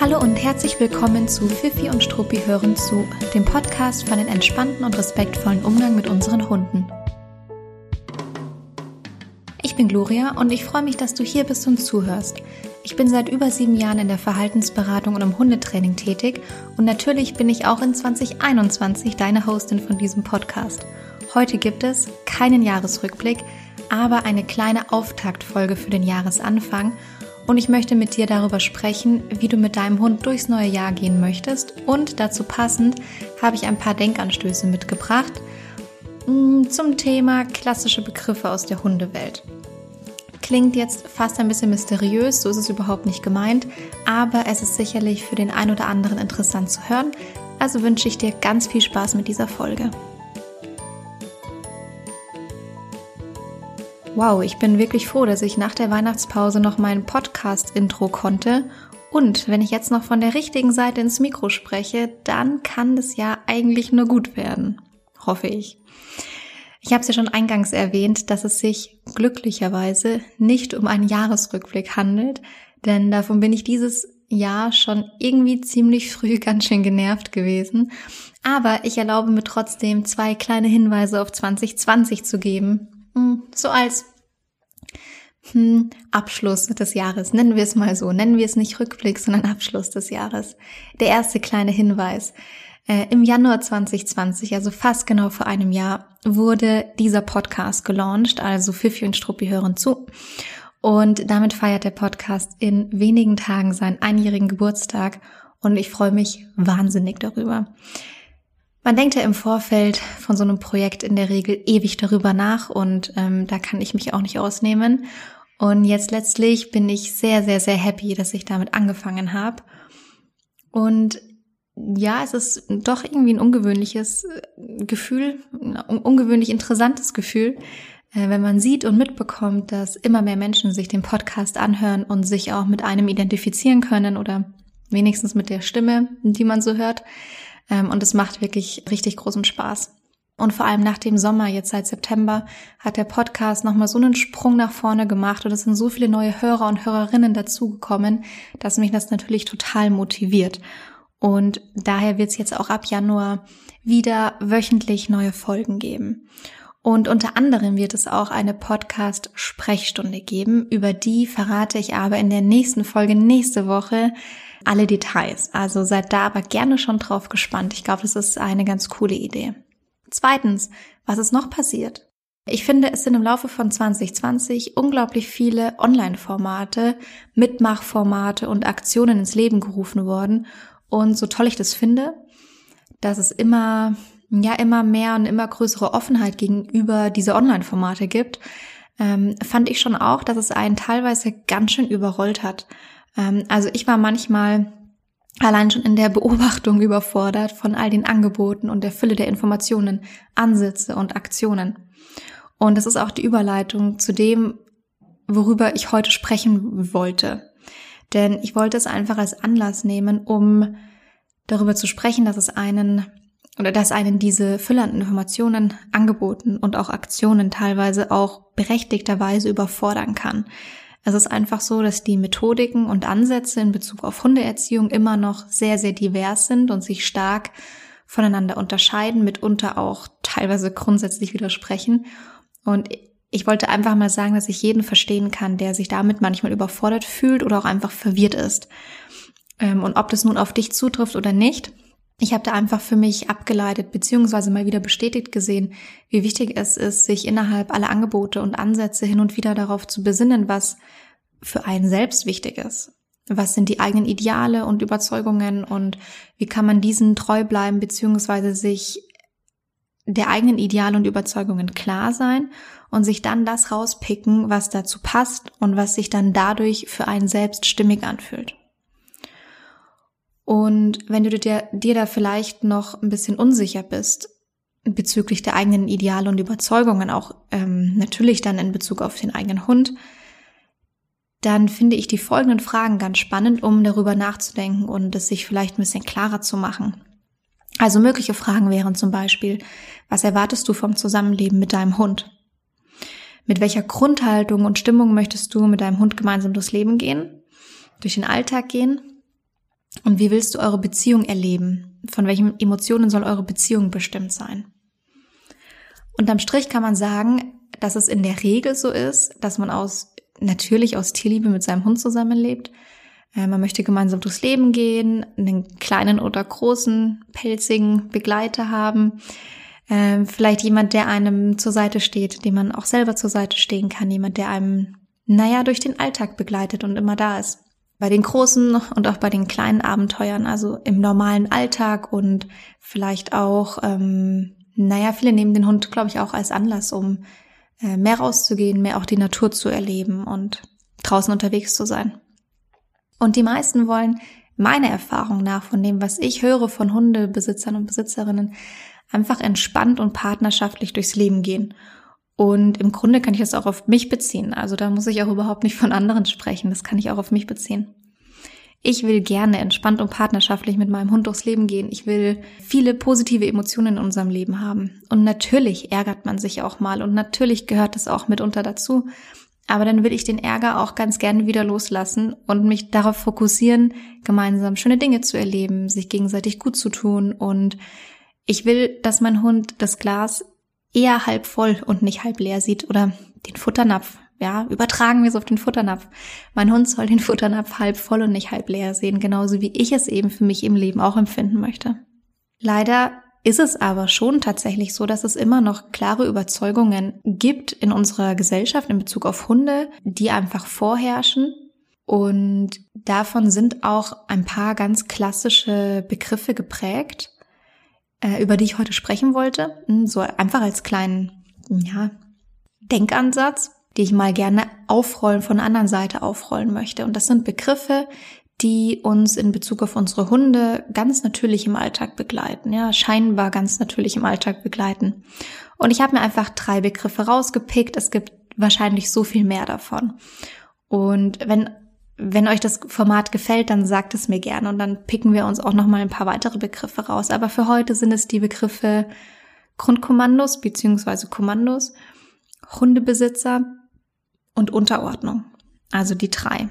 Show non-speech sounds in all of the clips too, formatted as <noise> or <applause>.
Hallo und herzlich willkommen zu Fifi und Struppi hören zu, dem Podcast für einen entspannten und respektvollen Umgang mit unseren Hunden. Ich bin Gloria und ich freue mich, dass du hier bist und zuhörst. Ich bin seit über sieben Jahren in der Verhaltensberatung und im Hundetraining tätig und natürlich bin ich auch in 2021 deine Hostin von diesem Podcast. Heute gibt es keinen Jahresrückblick, aber eine kleine Auftaktfolge für den Jahresanfang – und ich möchte mit dir darüber sprechen, wie du mit deinem Hund durchs neue Jahr gehen möchtest. Und dazu passend habe ich ein paar Denkanstöße mitgebracht mm, zum Thema klassische Begriffe aus der Hundewelt. Klingt jetzt fast ein bisschen mysteriös, so ist es überhaupt nicht gemeint, aber es ist sicherlich für den einen oder anderen interessant zu hören. Also wünsche ich dir ganz viel Spaß mit dieser Folge. Wow, ich bin wirklich froh, dass ich nach der Weihnachtspause noch mein Podcast-Intro konnte. Und wenn ich jetzt noch von der richtigen Seite ins Mikro spreche, dann kann das ja eigentlich nur gut werden. Hoffe ich. Ich habe es ja schon eingangs erwähnt, dass es sich glücklicherweise nicht um einen Jahresrückblick handelt, denn davon bin ich dieses Jahr schon irgendwie ziemlich früh <laughs> ganz schön genervt gewesen. Aber ich erlaube mir trotzdem zwei kleine Hinweise auf 2020 zu geben, so als hm, Abschluss des Jahres, nennen wir es mal so, nennen wir es nicht Rückblick, sondern Abschluss des Jahres. Der erste kleine Hinweis. Äh, Im Januar 2020, also fast genau vor einem Jahr, wurde dieser Podcast gelauncht, also Fifi und Struppi hören zu. Und damit feiert der Podcast in wenigen Tagen seinen einjährigen Geburtstag und ich freue mich wahnsinnig darüber. Man denkt ja im Vorfeld von so einem Projekt in der Regel ewig darüber nach und ähm, da kann ich mich auch nicht ausnehmen. Und jetzt letztlich bin ich sehr, sehr, sehr happy, dass ich damit angefangen habe. Und ja, es ist doch irgendwie ein ungewöhnliches äh, Gefühl, ein ungewöhnlich interessantes Gefühl, äh, wenn man sieht und mitbekommt, dass immer mehr Menschen sich den Podcast anhören und sich auch mit einem identifizieren können oder wenigstens mit der Stimme, die man so hört. Ähm, und es macht wirklich richtig großen Spaß. Und vor allem nach dem Sommer, jetzt seit September, hat der Podcast nochmal so einen Sprung nach vorne gemacht und es sind so viele neue Hörer und Hörerinnen dazugekommen, dass mich das natürlich total motiviert. Und daher wird es jetzt auch ab Januar wieder wöchentlich neue Folgen geben. Und unter anderem wird es auch eine Podcast-Sprechstunde geben. Über die verrate ich aber in der nächsten Folge nächste Woche alle Details. Also seid da aber gerne schon drauf gespannt. Ich glaube, das ist eine ganz coole Idee. Zweitens, was ist noch passiert? Ich finde, es sind im Laufe von 2020 unglaublich viele Online-Formate, Mitmachformate und Aktionen ins Leben gerufen worden. Und so toll ich das finde, dass es immer, ja, immer mehr und immer größere Offenheit gegenüber diese Online-Formate gibt, ähm, fand ich schon auch, dass es einen teilweise ganz schön überrollt hat. Ähm, also ich war manchmal allein schon in der Beobachtung überfordert von all den Angeboten und der Fülle der Informationen, Ansätze und Aktionen. Und das ist auch die Überleitung zu dem, worüber ich heute sprechen wollte. Denn ich wollte es einfach als Anlass nehmen, um darüber zu sprechen, dass es einen oder dass einen diese Fülle an Informationen, Angeboten und auch Aktionen teilweise auch berechtigterweise überfordern kann. Es ist einfach so, dass die Methodiken und Ansätze in Bezug auf Hundeerziehung immer noch sehr, sehr divers sind und sich stark voneinander unterscheiden, mitunter auch teilweise grundsätzlich widersprechen. Und ich wollte einfach mal sagen, dass ich jeden verstehen kann, der sich damit manchmal überfordert fühlt oder auch einfach verwirrt ist. Ähm, und ob das nun auf dich zutrifft oder nicht, ich habe da einfach für mich abgeleitet beziehungsweise mal wieder bestätigt gesehen, wie wichtig es ist, sich innerhalb aller Angebote und Ansätze hin und wieder darauf zu besinnen, was für einen selbst wichtig ist. Was sind die eigenen Ideale und Überzeugungen und wie kann man diesen treu bleiben beziehungsweise sich der eigenen Ideale und Überzeugungen klar sein und sich dann das rauspicken, was dazu passt und was sich dann dadurch für einen selbst stimmig anfühlt. Und wenn du dir, dir da vielleicht noch ein bisschen unsicher bist bezüglich der eigenen Ideale und Überzeugungen, auch ähm, natürlich dann in Bezug auf den eigenen Hund, dann finde ich die folgenden Fragen ganz spannend, um darüber nachzudenken und es sich vielleicht ein bisschen klarer zu machen. Also mögliche Fragen wären zum Beispiel, was erwartest du vom Zusammenleben mit deinem Hund? Mit welcher Grundhaltung und Stimmung möchtest du mit deinem Hund gemeinsam durchs Leben gehen? Durch den Alltag gehen? Und wie willst du eure Beziehung erleben? Von welchen Emotionen soll eure Beziehung bestimmt sein? Unterm Strich kann man sagen, dass es in der Regel so ist, dass man aus, natürlich aus Tierliebe mit seinem Hund zusammenlebt. Äh, man möchte gemeinsam durchs Leben gehen, einen kleinen oder großen, pelzigen Begleiter haben. Äh, vielleicht jemand, der einem zur Seite steht, dem man auch selber zur Seite stehen kann. Jemand, der einem, naja, durch den Alltag begleitet und immer da ist. Bei den großen und auch bei den kleinen Abenteuern, also im normalen Alltag und vielleicht auch, ähm, naja, viele nehmen den Hund, glaube ich, auch als Anlass, um äh, mehr rauszugehen, mehr auch die Natur zu erleben und draußen unterwegs zu sein. Und die meisten wollen meiner Erfahrung nach von dem, was ich höre von Hundebesitzern und Besitzerinnen, einfach entspannt und partnerschaftlich durchs Leben gehen. Und im Grunde kann ich das auch auf mich beziehen. Also da muss ich auch überhaupt nicht von anderen sprechen. Das kann ich auch auf mich beziehen. Ich will gerne entspannt und partnerschaftlich mit meinem Hund durchs Leben gehen. Ich will viele positive Emotionen in unserem Leben haben. Und natürlich ärgert man sich auch mal und natürlich gehört das auch mitunter dazu. Aber dann will ich den Ärger auch ganz gerne wieder loslassen und mich darauf fokussieren, gemeinsam schöne Dinge zu erleben, sich gegenseitig gut zu tun. Und ich will, dass mein Hund das Glas eher halb voll und nicht halb leer sieht oder den Futternapf ja, übertragen wir es auf den Futternapf. Mein Hund soll den Futternapf halb voll und nicht halb leer sehen, genauso wie ich es eben für mich im Leben auch empfinden möchte. Leider ist es aber schon tatsächlich so, dass es immer noch klare Überzeugungen gibt in unserer Gesellschaft in Bezug auf Hunde, die einfach vorherrschen. Und davon sind auch ein paar ganz klassische Begriffe geprägt, äh, über die ich heute sprechen wollte. Hm, so einfach als kleinen, ja, Denkansatz die ich mal gerne aufrollen, von der anderen Seite aufrollen möchte. Und das sind Begriffe, die uns in Bezug auf unsere Hunde ganz natürlich im Alltag begleiten, ja, scheinbar ganz natürlich im Alltag begleiten. Und ich habe mir einfach drei Begriffe rausgepickt. Es gibt wahrscheinlich so viel mehr davon. Und wenn wenn euch das Format gefällt, dann sagt es mir gerne und dann picken wir uns auch noch mal ein paar weitere Begriffe raus. Aber für heute sind es die Begriffe Grundkommandos beziehungsweise Kommandos, Hundebesitzer, und Unterordnung. Also die drei.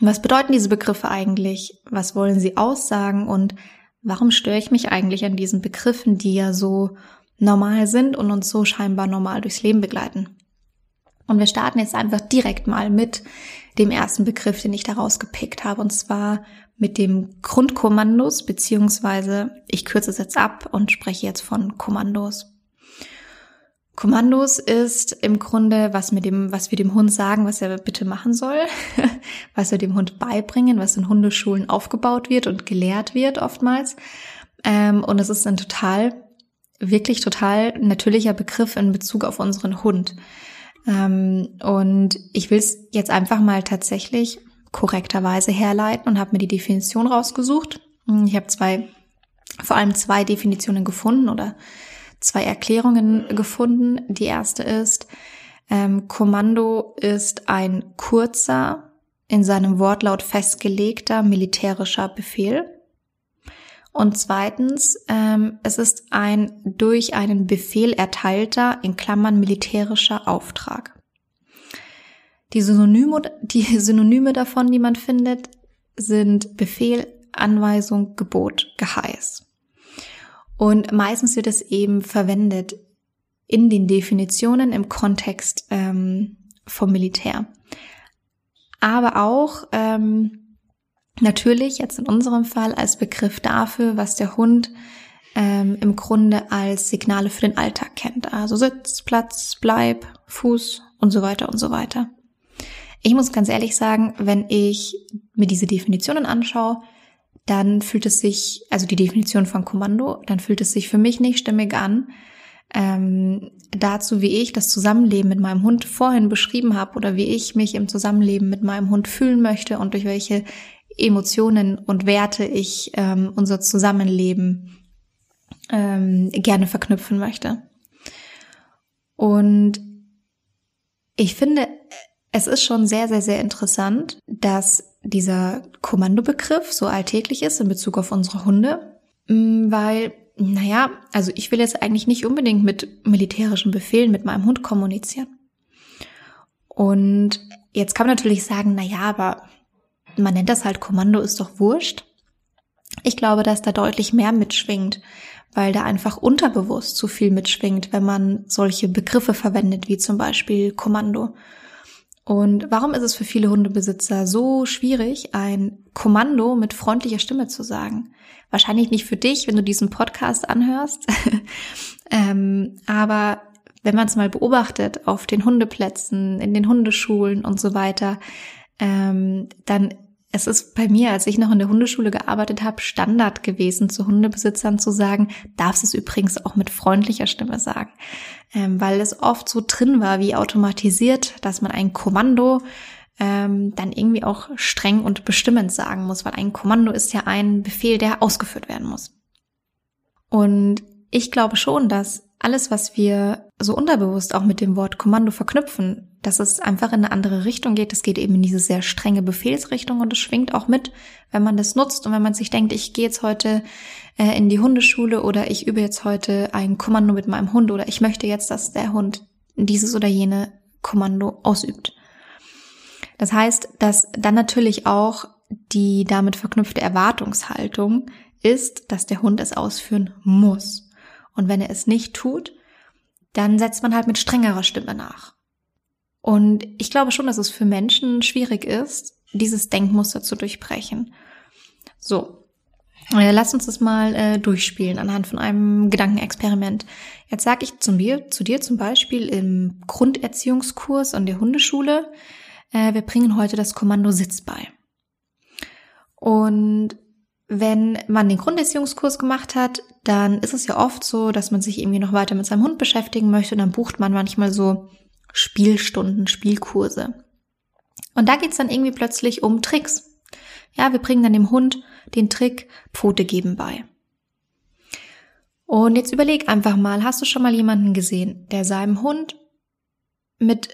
Was bedeuten diese Begriffe eigentlich? Was wollen sie aussagen? Und warum störe ich mich eigentlich an diesen Begriffen, die ja so normal sind und uns so scheinbar normal durchs Leben begleiten? Und wir starten jetzt einfach direkt mal mit dem ersten Begriff, den ich da rausgepickt habe, und zwar mit dem Grundkommandos, beziehungsweise ich kürze es jetzt ab und spreche jetzt von Kommandos. Kommandos ist im Grunde, was mit dem, was wir dem Hund sagen, was er bitte machen soll, <laughs> was wir dem Hund beibringen, was in Hundeschulen aufgebaut wird und gelehrt wird oftmals. Ähm, und es ist ein total, wirklich total natürlicher Begriff in Bezug auf unseren Hund. Ähm, und ich will es jetzt einfach mal tatsächlich korrekterweise herleiten und habe mir die Definition rausgesucht. Ich habe zwei, vor allem zwei Definitionen gefunden oder zwei Erklärungen gefunden. Die erste ist, ähm, Kommando ist ein kurzer, in seinem Wortlaut festgelegter militärischer Befehl. Und zweitens, ähm, es ist ein durch einen Befehl erteilter, in Klammern militärischer Auftrag. Die Synonyme, die <laughs> Synonyme davon, die man findet, sind Befehl, Anweisung, Gebot, Geheiß. Und meistens wird es eben verwendet in den Definitionen im Kontext ähm, vom Militär. Aber auch ähm, natürlich jetzt in unserem Fall als Begriff dafür, was der Hund ähm, im Grunde als Signale für den Alltag kennt. Also Sitz, Platz, Bleib, Fuß und so weiter und so weiter. Ich muss ganz ehrlich sagen, wenn ich mir diese Definitionen anschaue, dann fühlt es sich, also die Definition von Kommando, dann fühlt es sich für mich nicht stimmig an. Ähm, dazu, wie ich das Zusammenleben mit meinem Hund vorhin beschrieben habe oder wie ich mich im Zusammenleben mit meinem Hund fühlen möchte und durch welche Emotionen und Werte ich ähm, unser Zusammenleben ähm, gerne verknüpfen möchte. Und ich finde, es ist schon sehr, sehr, sehr interessant, dass dieser Kommandobegriff so alltäglich ist in Bezug auf unsere Hunde, mm, weil, naja, also ich will jetzt eigentlich nicht unbedingt mit militärischen Befehlen mit meinem Hund kommunizieren. Und jetzt kann man natürlich sagen, naja, aber man nennt das halt Kommando, ist doch wurscht. Ich glaube, dass da deutlich mehr mitschwingt, weil da einfach unterbewusst zu viel mitschwingt, wenn man solche Begriffe verwendet, wie zum Beispiel Kommando. Und warum ist es für viele Hundebesitzer so schwierig, ein Kommando mit freundlicher Stimme zu sagen? Wahrscheinlich nicht für dich, wenn du diesen Podcast anhörst, <laughs> ähm, aber wenn man es mal beobachtet auf den Hundeplätzen, in den Hundeschulen und so weiter, ähm, dann es ist bei mir, als ich noch in der Hundeschule gearbeitet habe, Standard gewesen, zu Hundebesitzern zu sagen, darfst es übrigens auch mit freundlicher Stimme sagen. Ähm, weil es oft so drin war, wie automatisiert, dass man ein Kommando ähm, dann irgendwie auch streng und bestimmend sagen muss, weil ein Kommando ist ja ein Befehl, der ausgeführt werden muss. Und ich glaube schon, dass alles, was wir so unterbewusst auch mit dem Wort Kommando verknüpfen, dass es einfach in eine andere Richtung geht. Es geht eben in diese sehr strenge Befehlsrichtung und es schwingt auch mit, wenn man das nutzt und wenn man sich denkt, ich gehe jetzt heute äh, in die Hundeschule oder ich übe jetzt heute ein Kommando mit meinem Hund oder ich möchte jetzt, dass der Hund dieses oder jene Kommando ausübt. Das heißt, dass dann natürlich auch die damit verknüpfte Erwartungshaltung ist, dass der Hund es ausführen muss. Und wenn er es nicht tut, dann setzt man halt mit strengerer Stimme nach. Und ich glaube schon, dass es für Menschen schwierig ist, dieses Denkmuster zu durchbrechen. So, äh, lass uns das mal äh, durchspielen anhand von einem Gedankenexperiment. Jetzt sage ich zu mir, zu dir zum Beispiel im Grunderziehungskurs an der Hundeschule, äh, wir bringen heute das Kommando Sitz bei. Und wenn man den Grunderziehungskurs gemacht hat, dann ist es ja oft so, dass man sich irgendwie noch weiter mit seinem Hund beschäftigen möchte und dann bucht man manchmal so Spielstunden, Spielkurse. Und da geht's dann irgendwie plötzlich um Tricks. Ja, wir bringen dann dem Hund den Trick Pfote geben bei. Und jetzt überleg einfach mal, hast du schon mal jemanden gesehen, der seinem Hund mit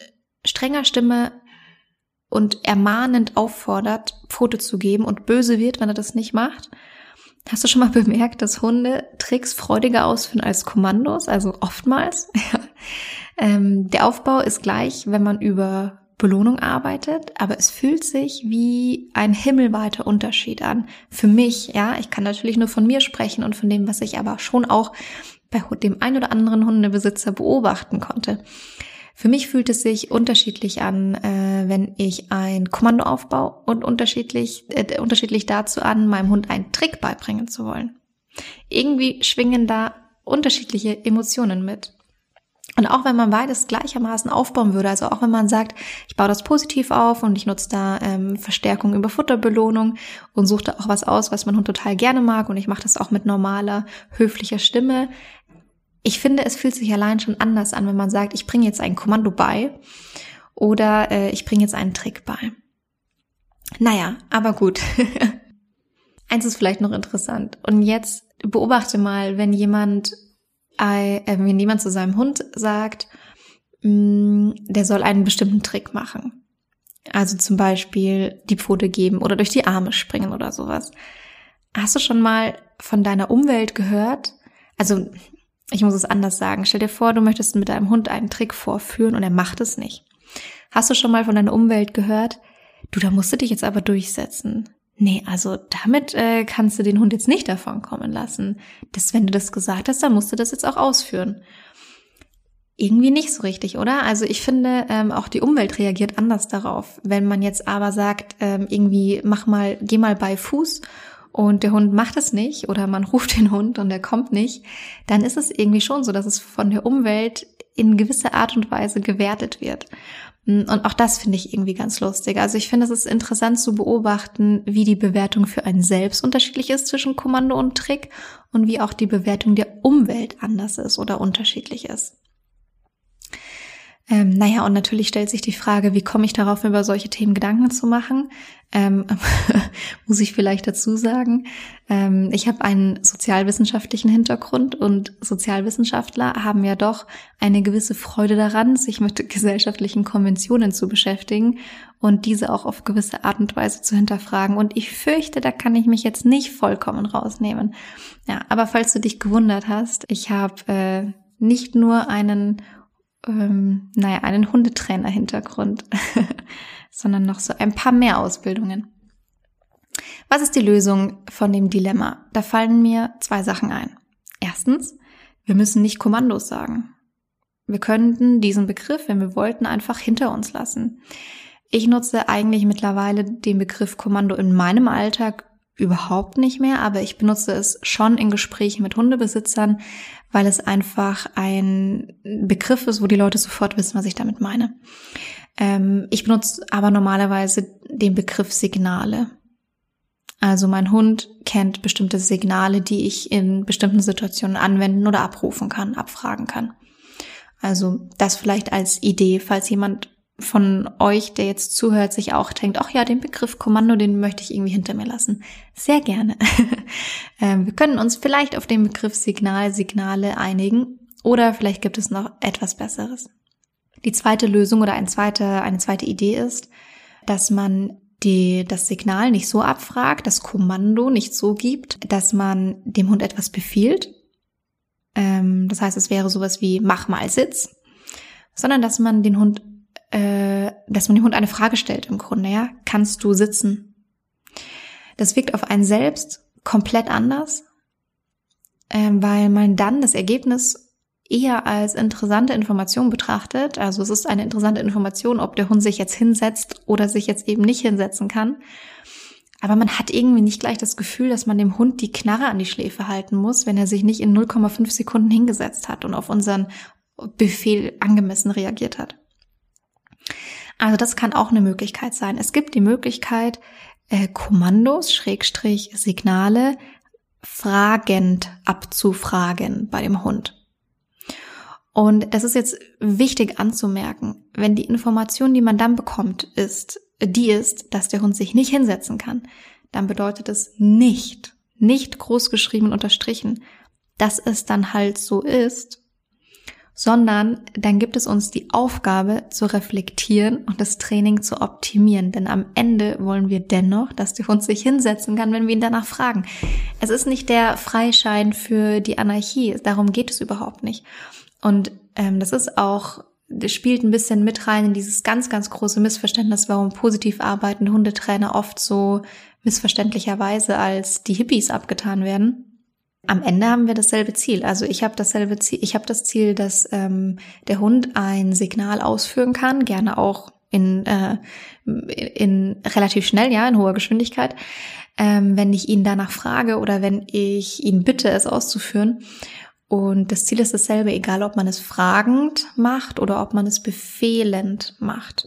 strenger Stimme und ermahnend auffordert, Pfote zu geben und böse wird, wenn er das nicht macht. Hast du schon mal <laughs> bemerkt, dass Hunde Tricks freudiger ausführen als Kommandos, also oftmals? <laughs> ähm, der Aufbau ist gleich, wenn man über Belohnung arbeitet, aber es fühlt sich wie ein himmelweiter Unterschied an. Für mich, ja, ich kann natürlich nur von mir sprechen und von dem, was ich aber schon auch bei dem ein oder anderen Hundebesitzer beobachten konnte. Für mich fühlt es sich unterschiedlich an, äh, wenn ich ein Kommando aufbaue und unterschiedlich, äh, unterschiedlich dazu an, meinem Hund einen Trick beibringen zu wollen. Irgendwie schwingen da unterschiedliche Emotionen mit. Und auch wenn man beides gleichermaßen aufbauen würde, also auch wenn man sagt, ich baue das positiv auf und ich nutze da ähm, Verstärkung über Futterbelohnung und suche da auch was aus, was mein Hund total gerne mag und ich mache das auch mit normaler, höflicher Stimme, ich finde, es fühlt sich allein schon anders an, wenn man sagt, ich bringe jetzt ein Kommando bei oder äh, ich bringe jetzt einen Trick bei. Naja, aber gut. <laughs> Eins ist vielleicht noch interessant. Und jetzt beobachte mal, wenn jemand, äh, wenn jemand zu seinem Hund sagt, mh, mm, der soll einen bestimmten Trick machen. Also zum Beispiel die Pfote geben oder durch die Arme springen oder sowas. Hast du schon mal von deiner Umwelt gehört? Also ich muss es anders sagen. Stell dir vor, du möchtest mit deinem Hund einen Trick vorführen und er macht es nicht. Hast du schon mal von deiner Umwelt gehört? Du, da musst du dich jetzt aber durchsetzen. Nee, also damit äh, kannst du den Hund jetzt nicht davon kommen lassen. Das, wenn du das gesagt hast, dann musst du das jetzt auch ausführen. Irgendwie nicht so richtig, oder? Also ich finde, ähm, auch die Umwelt reagiert anders darauf. Wenn man jetzt aber sagt, ähm, irgendwie mach mal, geh mal bei Fuß und der Hund macht es nicht oder man <laughs> ruft den Hund und er kommt nicht, dann ist es irgendwie schon so, dass es von der Umwelt in gewisser Art und Weise gewertet wird. Und auch das finde ich irgendwie ganz lustig. Also ich finde, es ist interessant zu beobachten, wie die Bewertung für einen selbst unterschiedlich ist zwischen Kommando und Trick und wie auch die Bewertung der Umwelt anders ist oder unterschiedlich ist. Ähm, naja, und natürlich stellt sich die Frage, wie komme ich darauf, über solche Themen Gedanken zu machen? Ähm, <laughs> muss ich vielleicht dazu sagen. Ähm, ich habe einen sozialwissenschaftlichen Hintergrund und Sozialwissenschaftler haben ja doch eine gewisse Freude daran, sich mit <laughs> gesellschaftlichen Konventionen zu beschäftigen und diese auch auf gewisse Art und Weise zu hinterfragen. Und ich fürchte, da kann ich mich jetzt nicht vollkommen rausnehmen. Ja, aber falls du dich gewundert hast, ich habe äh, nicht nur einen ähm, naja, einen Hundetrainer-Hintergrund, <laughs> sondern noch so ein paar mehr Ausbildungen. Was ist die Lösung von dem Dilemma? Da fallen mir zwei Sachen ein. Erstens, wir müssen nicht Kommandos sagen. Wir könnten diesen Begriff, wenn wir wollten, einfach hinter uns lassen. Ich nutze eigentlich mittlerweile den Begriff Kommando in meinem Alltag überhaupt nicht mehr, aber ich benutze es schon in Gesprächen mit Hundebesitzern, weil es einfach ein Begriff ist, wo die Leute sofort wissen, was ich damit meine. Ähm, ich benutze aber normalerweise den Begriff Signale. Also mein Hund kennt bestimmte Signale, die ich in bestimmten Situationen anwenden oder abrufen kann, abfragen kann. Also das vielleicht als Idee, falls jemand von euch, der jetzt zuhört, sich auch denkt, ach ja, den Begriff Kommando, den möchte ich irgendwie hinter mir lassen. Sehr gerne. <laughs> Ähm, wir können uns vielleicht auf den Begriff Signal, Signale einigen oder vielleicht gibt es noch etwas Besseres. Die zweite Lösung oder ein zweite, eine zweite Idee ist, dass man die, das Signal nicht so abfragt, das Kommando nicht so gibt, dass man dem Hund etwas befiehlt. Ähm, das heißt, es wäre sowas wie mach mal Sitz, sondern dass man den Hund, äh, dass man dem Hund eine Frage stellt im Grunde, ja, kannst du sitzen? Das wirkt auf einen selbst komplett anders, äh, weil man dann das Ergebnis eher als interessante Information betrachtet. Also es ist eine interessante Information, ob der Hund sich jetzt hinsetzt oder sich jetzt eben nicht hinsetzen kann. Aber man hat irgendwie nicht gleich das Gefühl, dass man dem Hund die Knarre an die Schläfe halten muss, wenn er sich nicht in 0,5 Sekunden hingesetzt hat und auf unseren Befehl angemessen reagiert hat. Also das kann auch eine Möglichkeit sein. Es gibt die Möglichkeit, äh, Kommandos, Schrägstrich, Signale fragend abzufragen bei dem Hund. Und das ist jetzt wichtig anzumerken. Wenn die Information, die man dann bekommt, ist, die ist, dass der Hund sich nicht hinsetzen kann, dann bedeutet es nicht, nicht großgeschrieben und unterstrichen, dass es dann halt so ist, sondern dann gibt es uns die Aufgabe zu reflektieren und das Training zu optimieren. Denn am Ende wollen wir dennoch, dass der Hund sich hinsetzen kann, wenn wir ihn danach fragen. Es ist nicht der Freischein für die Anarchie, darum geht es überhaupt nicht. Und ähm, das ist auch, das spielt ein bisschen mit rein in dieses ganz, ganz große Missverständnis, warum positiv arbeitende Hundetrainer oft so missverständlicherweise als die Hippies abgetan werden. Am Ende haben wir dasselbe Ziel. Also ich habe dasselbe Ziel. Ich habe das Ziel, dass ähm, der Hund ein Signal ausführen kann, gerne auch in, äh, in relativ schnell, ja, in hoher Geschwindigkeit, ähm, wenn ich ihn danach frage oder wenn ich ihn bitte, es auszuführen. Und das Ziel ist dasselbe, egal ob man es fragend macht oder ob man es befehlend macht.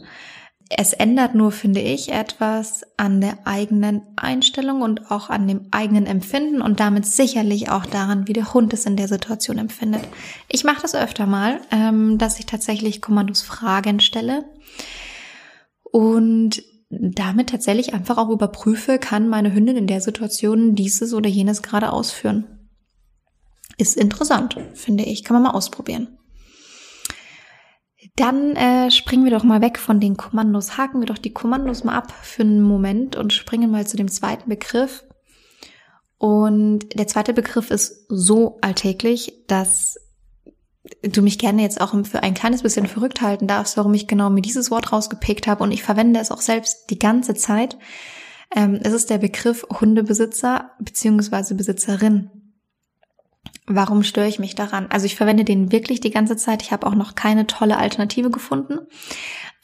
Es ändert nur, finde ich, etwas an der eigenen Einstellung und auch an dem eigenen Empfinden und damit sicherlich auch daran, wie der Hund es in der Situation empfindet. Ich mache das öfter mal, ähm, dass ich tatsächlich Kommandos Fragen stelle und damit tatsächlich einfach auch überprüfe, kann meine Hündin in der Situation dieses oder jenes gerade ausführen ist interessant, finde ich. Kann man mal ausprobieren. Dann äh, springen wir doch mal weg von den Kommandos. Haken wir doch die Kommandos mal ab für einen Moment und springen mal zu dem zweiten Begriff. Und der zweite Begriff ist so alltäglich, dass du mich gerne jetzt auch für ein kleines bisschen verrückt halten darfst, warum ich genau mir dieses Wort rausgepickt habe. Und ich verwende es auch selbst die ganze Zeit. Ähm, es ist der Begriff Hundebesitzer beziehungsweise Besitzerin. Warum störe ich mich daran? Also ich verwende den wirklich die ganze Zeit. Ich habe auch noch keine tolle Alternative gefunden.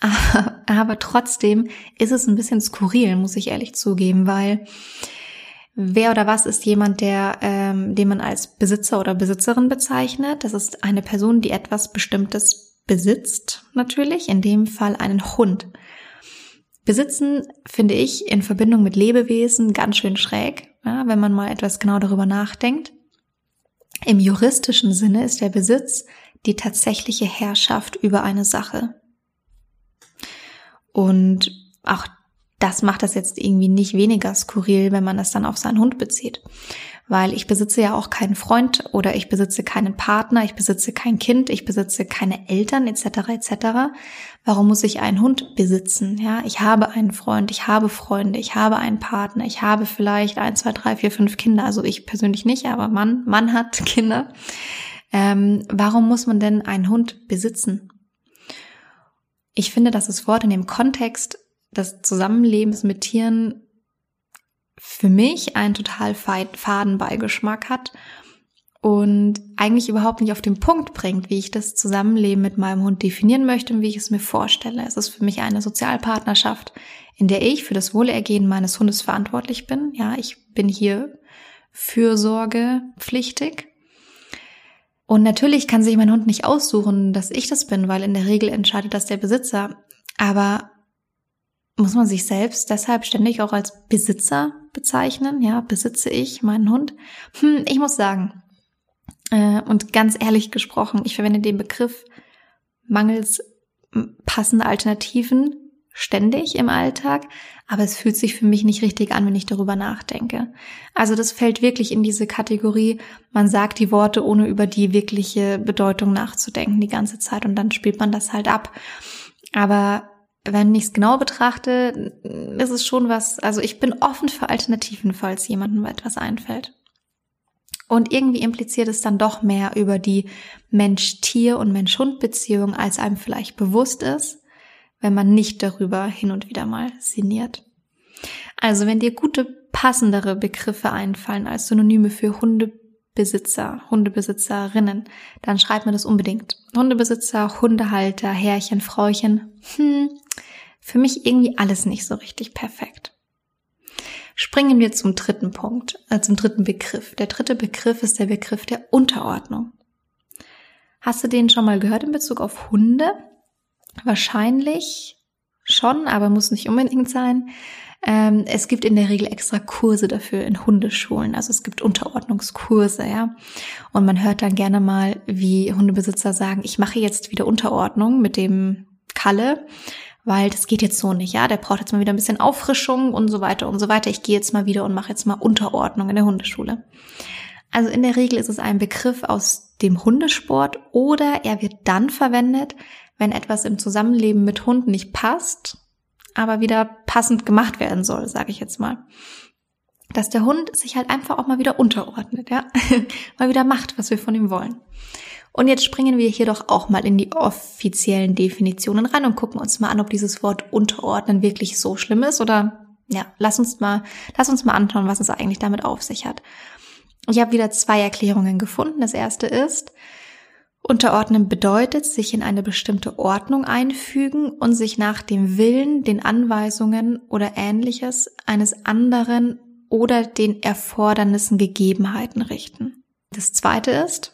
<laughs> Aber trotzdem ist es ein bisschen skurril, muss ich ehrlich zugeben, weil wer oder was ist jemand, der, ähm, den man als Besitzer oder Besitzerin bezeichnet? Das ist eine Person, die etwas Bestimmtes besitzt, natürlich. In dem Fall einen Hund. Besitzen finde ich in Verbindung mit Lebewesen ganz schön schräg, ja, wenn man mal etwas genau darüber nachdenkt. Im juristischen Sinne ist der Besitz die tatsächliche Herrschaft über eine Sache. Und auch das macht das jetzt irgendwie nicht weniger skurril, wenn man das dann auf seinen Hund bezieht weil ich besitze ja auch keinen Freund oder ich besitze keinen Partner, ich besitze kein Kind, ich besitze keine Eltern etc. etc. Warum muss ich einen Hund besitzen? Ja, ich habe einen Freund, ich habe Freunde, ich habe einen Partner, ich habe vielleicht ein, zwei, drei, vier, fünf Kinder. Also ich persönlich nicht, aber Mann, Mann hat <laughs> Kinder. Ähm, warum muss man denn einen Hund besitzen? Ich finde, dass das Wort in dem Kontext des Zusammenlebens mit Tieren für mich einen total faden Beigeschmack hat und eigentlich überhaupt nicht auf den Punkt bringt, wie ich das Zusammenleben mit meinem Hund definieren möchte und wie ich es mir vorstelle. Es ist für mich eine Sozialpartnerschaft, in der ich für das Wohlergehen meines Hundes verantwortlich bin. Ja, ich bin hier fürsorgepflichtig. Und natürlich kann sich mein Hund nicht aussuchen, dass ich das bin, weil in der Regel entscheidet das der Besitzer. Aber muss man sich selbst deshalb ständig auch als Besitzer bezeichnen? Ja, besitze ich meinen Hund? Hm, ich muss sagen, äh, und ganz ehrlich gesprochen, ich verwende den Begriff mangels passender Alternativen ständig im Alltag, aber es fühlt sich für mich nicht richtig an, wenn ich darüber nachdenke. Also das fällt wirklich in diese Kategorie, man sagt die Worte, ohne über die wirkliche Bedeutung nachzudenken die ganze Zeit und dann spielt man das halt ab. Aber wenn ich es genau betrachte, ist es schon was, also ich bin offen für Alternativen, falls jemandem etwas einfällt. Und irgendwie impliziert es dann doch mehr über die Mensch-Tier- und Mensch-Hund-Beziehung, als einem vielleicht bewusst ist, wenn man nicht darüber hin und wieder mal sinniert. Also wenn dir gute, passendere Begriffe einfallen als Synonyme für Hundebesitzer, Hundebesitzerinnen, dann schreib mir das unbedingt. Hundebesitzer, Hundehalter, Herrchen, Frauchen, hm, für mich irgendwie alles nicht so richtig perfekt. Springen wir zum dritten Punkt, äh, zum dritten Begriff. Der dritte Begriff ist der Begriff der Unterordnung. Hast du den schon mal gehört in Bezug auf Hunde? Wahrscheinlich schon, aber muss nicht unbedingt sein. Ähm, es gibt in der Regel extra Kurse dafür in Hundeschulen. Also es gibt Unterordnungskurse, ja. Und man hört dann gerne mal, wie Hundebesitzer sagen, ich mache jetzt wieder Unterordnung mit dem Kalle weil das geht jetzt so nicht, ja, der braucht jetzt mal wieder ein bisschen Auffrischung und so weiter und so weiter. Ich gehe jetzt mal wieder und mache jetzt mal Unterordnung in der Hundeschule. Also in der Regel ist es ein Begriff aus dem Hundesport oder er wird dann verwendet, wenn etwas im Zusammenleben mit Hunden nicht passt, aber wieder passend gemacht werden soll, sage ich jetzt mal. Dass der Hund sich halt einfach auch mal wieder unterordnet, ja, <laughs> mal wieder macht, was wir von ihm wollen. Und jetzt springen wir hier doch auch mal in die offiziellen Definitionen rein und gucken uns mal an, ob dieses Wort unterordnen wirklich so schlimm ist oder ja, lass uns mal, lass uns mal anschauen, was es eigentlich damit auf sich hat. Ich habe wieder zwei Erklärungen gefunden. Das erste ist, Unterordnen bedeutet, sich in eine bestimmte Ordnung einfügen und sich nach dem Willen, den Anweisungen oder ähnliches eines anderen oder den Erfordernissen Gegebenheiten richten. Das zweite ist,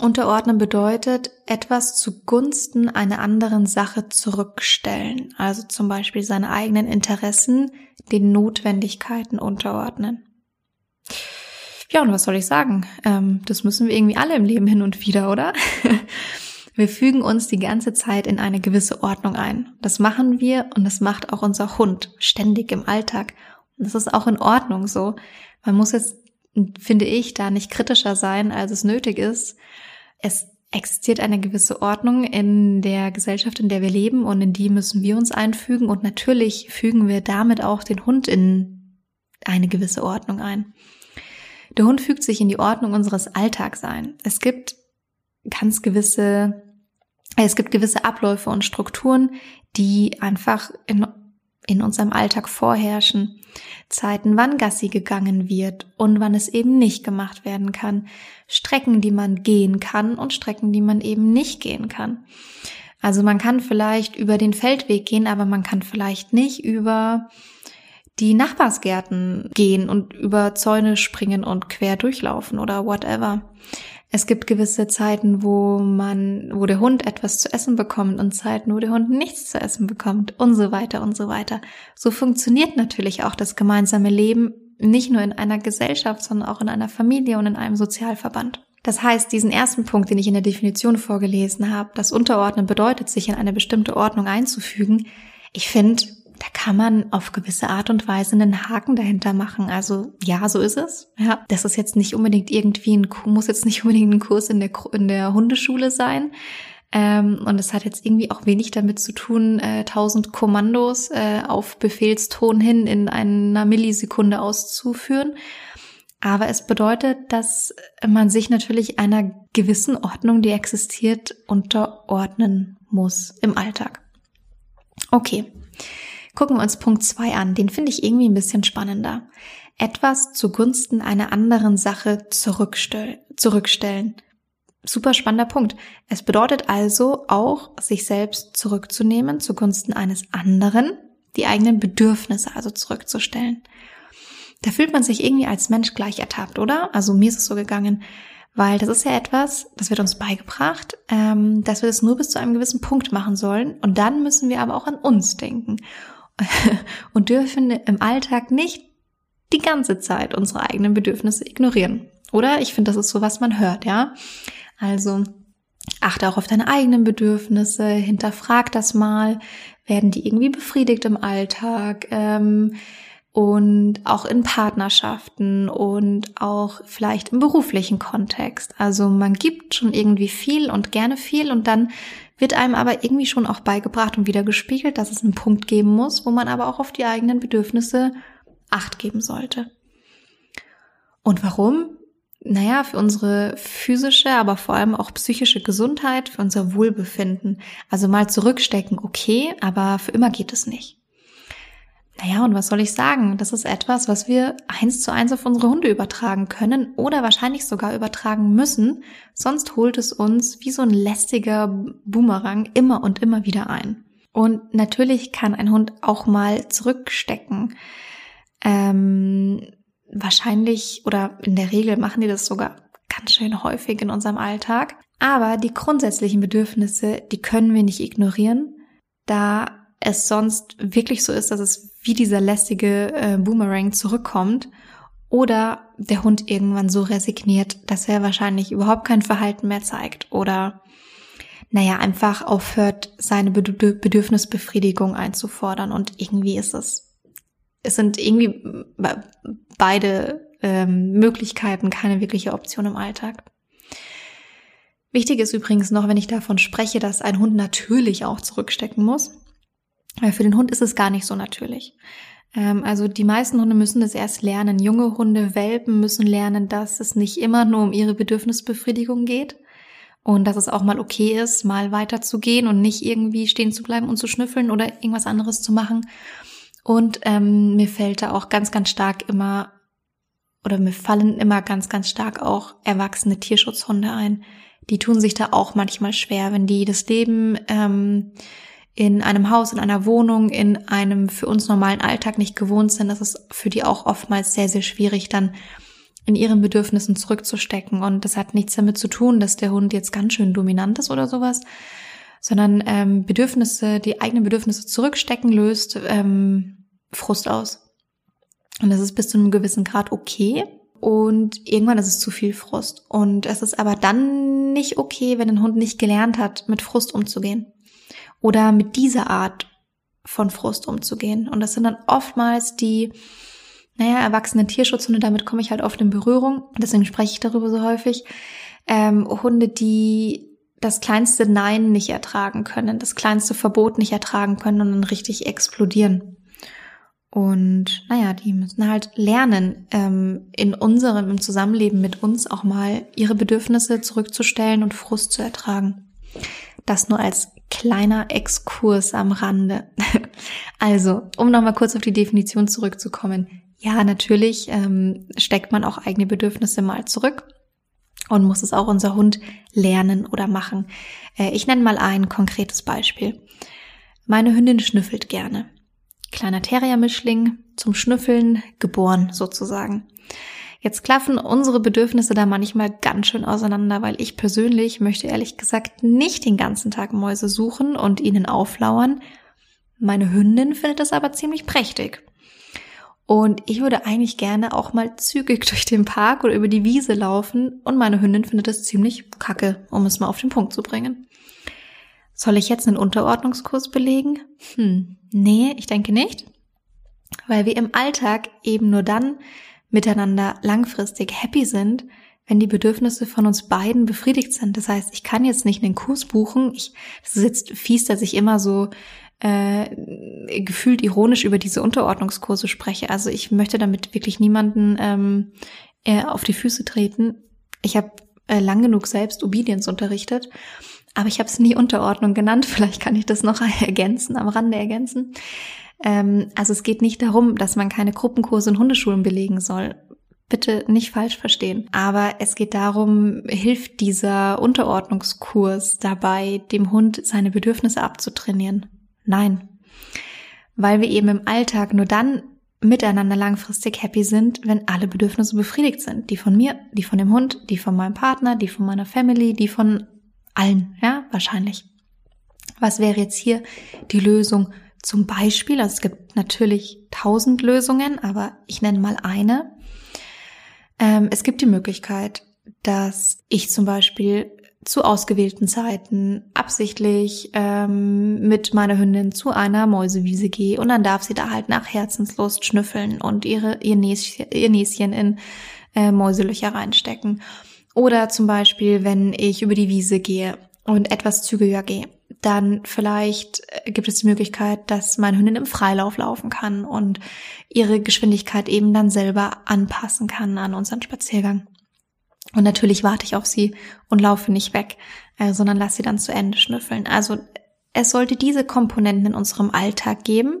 Unterordnen bedeutet etwas zugunsten einer anderen Sache zurückstellen, also zum Beispiel seine eigenen Interessen den Notwendigkeiten unterordnen. Ja, und was soll ich sagen? Ähm, das müssen wir irgendwie alle im Leben hin und wieder, oder? <laughs> wir fügen uns die ganze Zeit in eine gewisse Ordnung ein. Das machen wir und das macht auch unser Hund ständig im Alltag. Und das ist auch in Ordnung so. Man muss jetzt, finde ich, da nicht kritischer sein, als es nötig ist es existiert eine gewisse Ordnung in der Gesellschaft, in der wir leben und in die müssen wir uns einfügen und natürlich fügen wir damit auch den Hund in eine gewisse Ordnung ein. Der Hund fügt sich in die Ordnung unseres Alltags ein. Es gibt ganz gewisse, es gibt gewisse Abläufe und Strukturen, die einfach in in unserem Alltag vorherrschen. Zeiten, wann Gassi gegangen wird und wann es eben nicht gemacht werden kann. Strecken, die man gehen kann und Strecken, die man eben nicht gehen kann. Also man kann vielleicht über den Feldweg gehen, aber man kann vielleicht nicht über die Nachbarsgärten gehen und über Zäune springen und quer durchlaufen oder whatever. Es gibt gewisse Zeiten, wo man, wo der Hund etwas zu essen bekommt und Zeiten, wo der Hund nichts zu essen bekommt und so weiter und so weiter. So funktioniert natürlich auch das gemeinsame Leben nicht nur in einer Gesellschaft, sondern auch in einer Familie und in einem Sozialverband. Das heißt, diesen ersten Punkt, den ich in der Definition vorgelesen habe, das Unterordnen bedeutet, sich in eine bestimmte Ordnung einzufügen. Ich finde, da kann man auf gewisse Art und Weise einen Haken dahinter machen. Also ja, so ist es. Ja, das ist jetzt nicht unbedingt irgendwie ein, muss jetzt nicht <laughs> unbedingt ein Kurs in der, in der Hundeschule sein. Ähm, und es hat jetzt irgendwie auch wenig damit zu tun, äh, tausend Kommandos äh, auf Befehlston hin in einer Millisekunde auszuführen. Aber es bedeutet, dass man sich natürlich einer gewissen Ordnung, die existiert, unterordnen muss im Alltag. Okay. Gucken wir uns Punkt zwei an. Den finde ich irgendwie ein bisschen spannender. Etwas zugunsten einer anderen Sache zurückstellen. Super spannender Punkt. Es bedeutet also auch, sich selbst zurückzunehmen zugunsten eines anderen, die eigenen Bedürfnisse also zurückzustellen. Da fühlt man sich irgendwie als Mensch gleich ertappt, oder? Also mir ist es so gegangen, weil das ist ja etwas, das wird uns beigebracht, ähm, dass wir das nur bis zu einem gewissen Punkt machen sollen und dann müssen wir aber auch an uns denken <laughs> und dürfen im Alltag nicht die ganze Zeit unsere eigenen Bedürfnisse ignorieren. Oder? Ich finde, das ist so, was man hört, ja. Also achte auch auf deine eigenen Bedürfnisse, hinterfrag das mal, werden die irgendwie befriedigt im Alltag ähm, und auch in Partnerschaften und auch vielleicht im beruflichen Kontext. Also man gibt schon irgendwie viel und gerne viel und dann wird einem aber irgendwie schon auch beigebracht und wieder gespiegelt, dass es einen Punkt geben muss, wo man aber auch auf die eigenen Bedürfnisse Acht geben sollte. Und warum? naja, für unsere physische, aber vor allem auch psychische Gesundheit, für unser Wohlbefinden. Also mal zurückstecken, okay, aber für immer geht es nicht. Naja, und was soll ich sagen? Das ist etwas, was wir eins zu eins auf unsere Hunde übertragen können oder wahrscheinlich sogar übertragen müssen. Sonst holt es uns wie so ein lästiger Boomerang immer und immer wieder ein. Und natürlich kann ein Hund auch mal zurückstecken. Ähm, wahrscheinlich oder in der Regel machen die das sogar ganz schön häufig in unserem Alltag. Aber die grundsätzlichen Bedürfnisse, die können wir nicht ignorieren, da es sonst wirklich so ist, dass es wie dieser lästige äh, Boomerang zurückkommt oder der Hund irgendwann so resigniert, dass er wahrscheinlich überhaupt kein Verhalten mehr zeigt oder naja, einfach aufhört, seine Bedürfnisbefriedigung einzufordern und irgendwie ist es es sind irgendwie beide ähm, Möglichkeiten keine wirkliche Option im Alltag. Wichtig ist übrigens noch, wenn ich davon spreche, dass ein Hund natürlich auch zurückstecken muss. Weil für den Hund ist es gar nicht so natürlich. Ähm, also die meisten Hunde müssen das erst lernen. Junge Hunde, Welpen müssen lernen, dass es nicht immer nur um ihre Bedürfnisbefriedigung geht und dass es auch mal okay ist, mal weiterzugehen und nicht irgendwie stehen zu bleiben und zu schnüffeln oder irgendwas anderes zu machen, und ähm, mir fällt da auch ganz, ganz stark immer, oder mir fallen immer ganz, ganz stark auch erwachsene Tierschutzhunde ein. Die tun sich da auch manchmal schwer, wenn die das Leben ähm, in einem Haus, in einer Wohnung, in einem für uns normalen Alltag nicht gewohnt sind. Das ist für die auch oftmals sehr, sehr schwierig, dann in ihren Bedürfnissen zurückzustecken. Und das hat nichts damit zu tun, dass der Hund jetzt ganz schön dominant ist oder sowas, sondern ähm, Bedürfnisse, die eigenen Bedürfnisse zurückstecken löst ähm, Frust aus. Und das ist bis zu einem gewissen Grad okay. Und irgendwann ist es zu viel Frust. Und es ist aber dann nicht okay, wenn ein Hund nicht gelernt hat, mit Frust umzugehen. Oder mit dieser Art von Frust umzugehen. Und das sind dann oftmals die, naja, erwachsenen Tierschutzhunde, damit komme ich halt oft in Berührung. Deswegen spreche ich darüber so häufig. Ähm, Hunde, die das kleinste Nein nicht ertragen können, das kleinste Verbot nicht ertragen können und dann richtig explodieren. Und naja, die müssen halt lernen, ähm, in unserem, im Zusammenleben mit uns auch mal ihre Bedürfnisse zurückzustellen und Frust zu ertragen. Das nur als kleiner Exkurs am Rande. <laughs> also, um nochmal kurz auf die Definition zurückzukommen. Ja, natürlich ähm, steckt man auch eigene Bedürfnisse mal zurück und muss es auch unser Hund lernen oder machen. Äh, ich nenne mal ein konkretes Beispiel. Meine Hündin schnüffelt gerne. Kleiner Terrier-Mischling, zum Schnüffeln geboren sozusagen. Jetzt klaffen unsere Bedürfnisse da manchmal ganz schön auseinander, weil ich persönlich möchte ehrlich gesagt nicht den ganzen Tag Mäuse suchen und ihnen auflauern. Meine Hündin findet das aber ziemlich prächtig. Und ich würde eigentlich gerne auch mal zügig <laughs> durch den Park oder über die Wiese laufen und meine Hündin findet das ziemlich kacke, um es mal auf den Punkt zu bringen. Soll ich jetzt einen Unterordnungskurs belegen? Hm, nee, ich denke nicht. Weil wir im Alltag eben nur dann miteinander langfristig happy sind, wenn die Bedürfnisse von uns beiden befriedigt sind. Das heißt, ich kann jetzt nicht einen Kurs buchen. Ich, das ist jetzt fies, dass ich immer so äh, gefühlt ironisch über diese Unterordnungskurse spreche. Also ich möchte damit wirklich niemanden ähm, äh, auf die Füße treten. Ich habe äh, lang genug selbst Obedience unterrichtet, aber ich habe es nie Unterordnung genannt. <laughs> Vielleicht kann ich das noch ergänzen, am Rande ergänzen. Ähm, also es geht nicht darum, dass man keine Gruppenkurse in Hundeschulen belegen soll. Bitte nicht falsch verstehen. Aber es geht darum, hilft dieser Unterordnungskurs dabei, dem Hund seine Bedürfnisse abzutrainieren? Nein. Weil wir eben im Alltag nur dann miteinander langfristig happy sind, wenn alle Bedürfnisse befriedigt sind. Die von mir, die von dem Hund, die von meinem Partner, die von meiner Family, die von allen, ja, wahrscheinlich. Was wäre jetzt hier die Lösung zum Beispiel? Also es gibt natürlich tausend Lösungen, aber ich nenne mal eine. Ähm, es gibt die Möglichkeit, dass ich zum Beispiel zu ausgewählten Zeiten absichtlich ähm, mit meiner Hündin zu einer Mäusewiese gehe und dann darf sie da halt nach Herzenslust schnüffeln und ihre, ihr, Näschen, ihr Näschen in äh, Mäuselöcher reinstecken. Oder zum Beispiel, wenn ich über die Wiese gehe und etwas zügiger gehe, dann vielleicht äh, gibt es die Möglichkeit, dass meine Hündin im Freilauf laufen kann und ihre Geschwindigkeit eben dann selber anpassen kann an unseren Spaziergang. Und natürlich warte ich auf sie und laufe nicht weg, äh, sondern lasse sie dann zu Ende schnüffeln. Also es sollte diese Komponenten in unserem Alltag geben.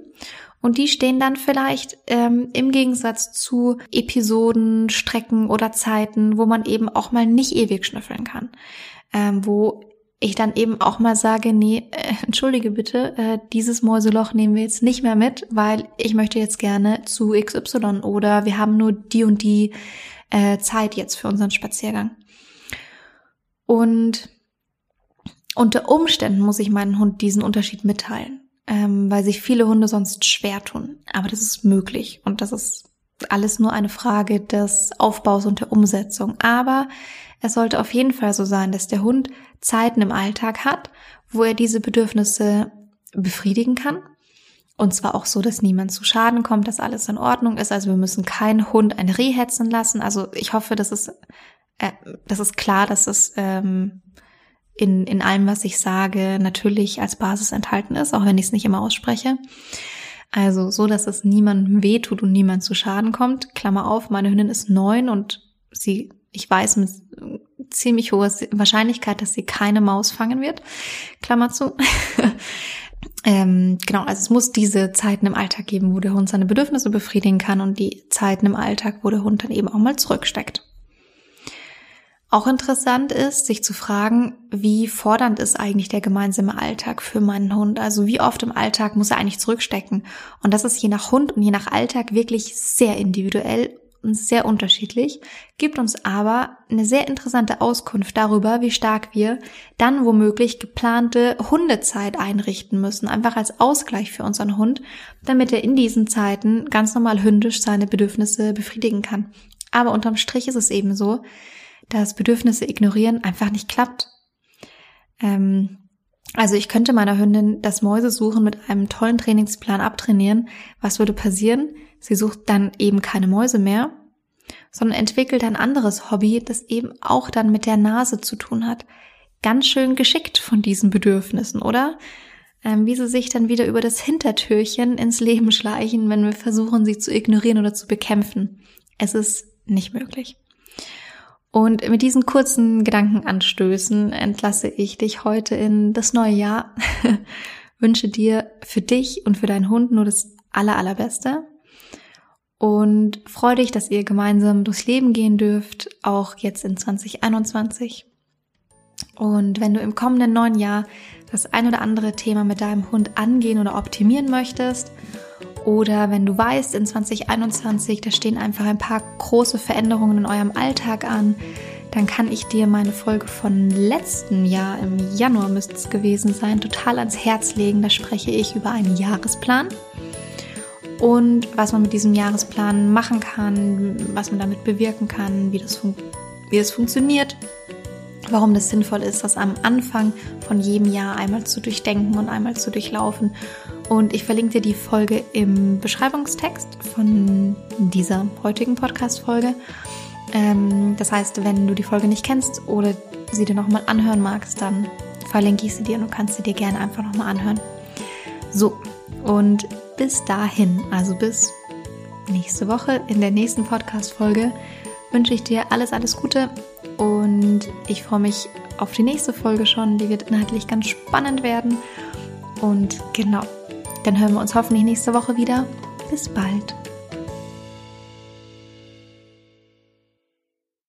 Und die stehen dann vielleicht ähm, im Gegensatz zu Episoden, Strecken oder Zeiten, wo man eben auch mal nicht ewig schnüffeln kann. Ähm, wo ich dann eben auch mal sage, nee, äh, entschuldige bitte, äh, dieses Mäuseloch nehmen wir jetzt nicht mehr mit, weil ich möchte jetzt gerne zu XY oder wir haben nur die und die äh, Zeit jetzt für unseren Spaziergang. Und unter Umständen muss ich meinen Hund diesen Unterschied mitteilen, ähm, weil sich viele Hunde sonst schwer tun. Aber das ist möglich und das ist alles nur eine Frage des Aufbaus und der Umsetzung. Aber es sollte auf jeden Fall so sein, dass der Hund Zeiten im Alltag hat, wo er diese Bedürfnisse befriedigen kann und zwar auch so, dass niemand zu Schaden kommt, dass alles in Ordnung ist. Also wir müssen keinen Hund ein Reh hetzen lassen. Also ich hoffe, das ist, äh, das ist klar, dass es ähm, in, in allem, was ich sage, natürlich als Basis enthalten ist, auch wenn ich es nicht immer ausspreche. Also so, dass es niemandem wehtut und niemand zu Schaden kommt. Klammer auf, meine Hündin ist neun und sie, ich weiß mit ziemlich hoher Wahrscheinlichkeit, dass sie keine Maus fangen wird. Klammer zu. <laughs> ähm, genau, also es muss diese Zeiten im Alltag geben, wo der Hund seine Bedürfnisse befriedigen kann und die Zeiten im Alltag, wo der Hund dann eben auch mal zurücksteckt. Auch interessant ist, sich zu fragen, wie fordernd ist eigentlich der gemeinsame Alltag für meinen Hund? Also wie oft im Alltag muss er eigentlich zurückstecken? Und das ist je nach Hund und je nach Alltag wirklich sehr individuell sehr unterschiedlich, gibt uns aber eine sehr interessante Auskunft darüber, wie stark wir dann womöglich geplante Hundezeit einrichten müssen, einfach als Ausgleich für unseren Hund, damit er in diesen Zeiten ganz normal hündisch seine Bedürfnisse befriedigen kann. Aber unterm Strich ist es eben so, dass Bedürfnisse ignorieren einfach nicht klappt. Ähm, also ich könnte meiner Hündin das Mäusesuchen mit einem tollen Trainingsplan abtrainieren. Was würde passieren? Sie sucht dann eben keine Mäuse mehr, sondern entwickelt ein anderes Hobby, das eben auch dann mit der Nase zu tun hat. Ganz schön geschickt von diesen Bedürfnissen, oder? Ähm, wie sie sich dann wieder über das Hintertürchen ins Leben schleichen, wenn wir versuchen, sie zu ignorieren oder zu bekämpfen. Es ist nicht möglich. Und mit diesen kurzen Gedankenanstößen entlasse ich dich heute in das neue Jahr. <laughs> Wünsche dir für dich und für deinen Hund nur das aller, allerbeste und freue dich, dass ihr gemeinsam durchs Leben gehen dürft, auch jetzt in 2021. Und wenn du im kommenden neuen Jahr das ein oder andere Thema mit deinem Hund angehen oder optimieren möchtest, oder wenn du weißt, in 2021, da stehen einfach ein paar große Veränderungen in eurem Alltag an, dann kann ich dir meine Folge von letzten Jahr, im Januar müsste es gewesen sein, total ans Herz legen. Da spreche ich über einen Jahresplan und was man mit diesem Jahresplan machen kann, was man damit bewirken kann, wie das, wie das funktioniert, warum das sinnvoll ist, das am Anfang von jedem Jahr einmal zu durchdenken und einmal zu durchlaufen. Und ich verlinke dir die Folge im Beschreibungstext von dieser heutigen Podcast-Folge. Ähm, das heißt, wenn du die Folge nicht kennst oder sie dir nochmal anhören magst, dann verlinke ich sie dir und du kannst sie dir gerne einfach nochmal anhören. So, und bis dahin, also bis nächste Woche in der nächsten Podcast-Folge, wünsche ich dir alles, alles Gute und ich freue mich auf die nächste Folge schon. Die wird inhaltlich ganz spannend werden. Und genau, Dann hören wir uns hoffentlich nächste Woche wieder. Bis bald.